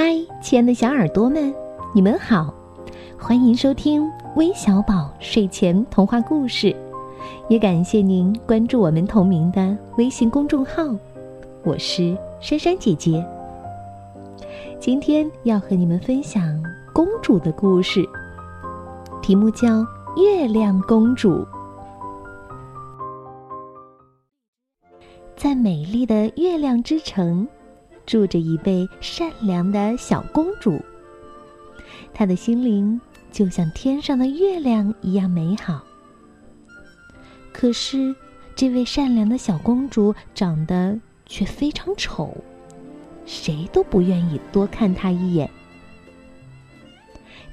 嗨，亲爱的小耳朵们，你们好，欢迎收听微小宝睡前童话故事，也感谢您关注我们同名的微信公众号。我是珊珊姐姐，今天要和你们分享公主的故事，题目叫《月亮公主》。在美丽的月亮之城。住着一位善良的小公主，她的心灵就像天上的月亮一样美好。可是，这位善良的小公主长得却非常丑，谁都不愿意多看她一眼。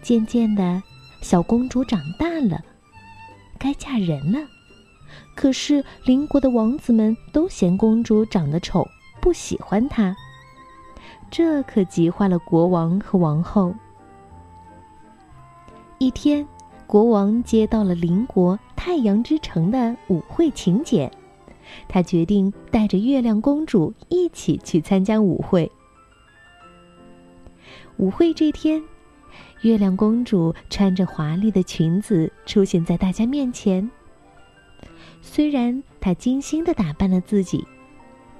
渐渐的，小公主长大了，该嫁人了。可是，邻国的王子们都嫌公主长得丑，不喜欢她。这可急坏了国王和王后。一天，国王接到了邻国太阳之城的舞会请柬，他决定带着月亮公主一起去参加舞会。舞会这天，月亮公主穿着华丽的裙子出现在大家面前。虽然她精心的打扮了自己。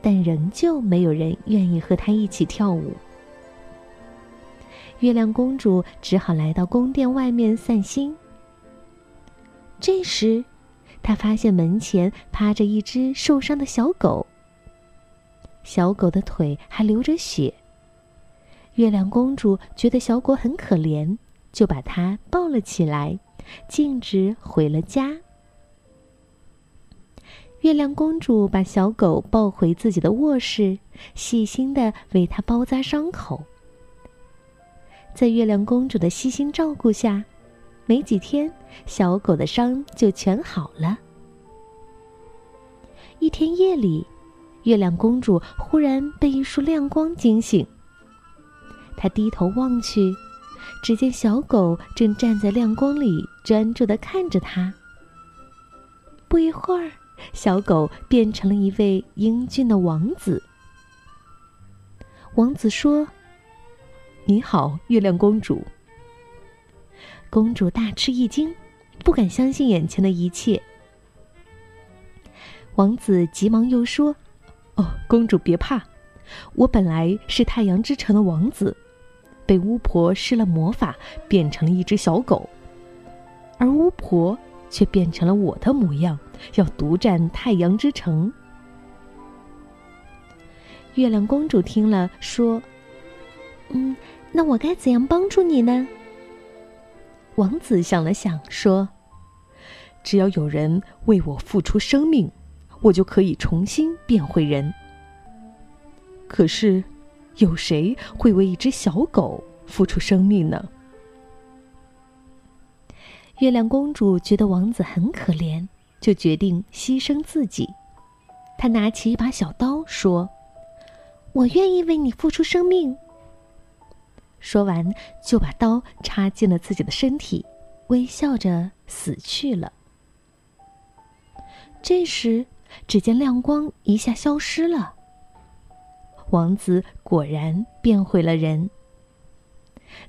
但仍旧没有人愿意和她一起跳舞。月亮公主只好来到宫殿外面散心。这时，她发现门前趴着一只受伤的小狗。小狗的腿还流着血。月亮公主觉得小狗很可怜，就把它抱了起来，径直回了家。月亮公主把小狗抱回自己的卧室，细心的为它包扎伤口。在月亮公主的悉心照顾下，没几天，小狗的伤就全好了。一天夜里，月亮公主忽然被一束亮光惊醒。她低头望去，只见小狗正站在亮光里，专注的看着她。不一会儿。小狗变成了一位英俊的王子。王子说：“你好，月亮公主。”公主大吃一惊，不敢相信眼前的一切。王子急忙又说：“哦，公主别怕，我本来是太阳之城的王子，被巫婆施了魔法，变成了一只小狗，而巫婆……”却变成了我的模样，要独占太阳之城。月亮公主听了，说：“嗯，那我该怎样帮助你呢？”王子想了想，说：“只要有人为我付出生命，我就可以重新变回人。可是，有谁会为一只小狗付出生命呢？”月亮公主觉得王子很可怜，就决定牺牲自己。她拿起一把小刀，说：“我愿意为你付出生命。”说完，就把刀插进了自己的身体，微笑着死去了。这时，只见亮光一下消失了，王子果然变回了人。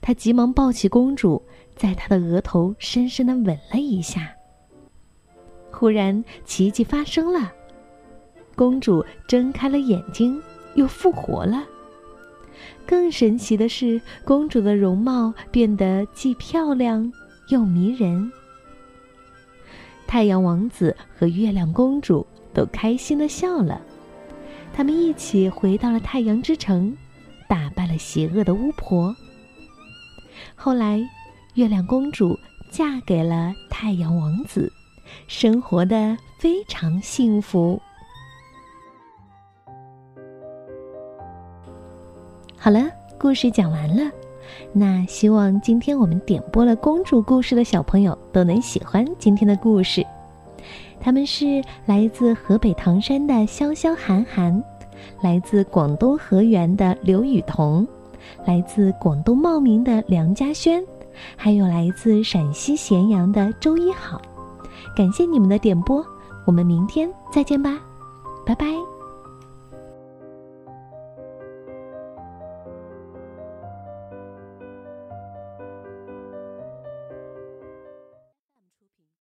他急忙抱起公主。在她的额头深深的吻了一下。忽然，奇迹发生了，公主睁开了眼睛，又复活了。更神奇的是，公主的容貌变得既漂亮又迷人。太阳王子和月亮公主都开心的笑了，他们一起回到了太阳之城，打败了邪恶的巫婆。后来。月亮公主嫁给了太阳王子，生活的非常幸福。好了，故事讲完了。那希望今天我们点播了公主故事的小朋友都能喜欢今天的故事。他们是来自河北唐山的潇潇涵涵，来自广东河源的刘雨桐，来自广东茂名的梁家轩。还有来自陕西咸阳的周一好，感谢你们的点播，我们明天再见吧，拜拜。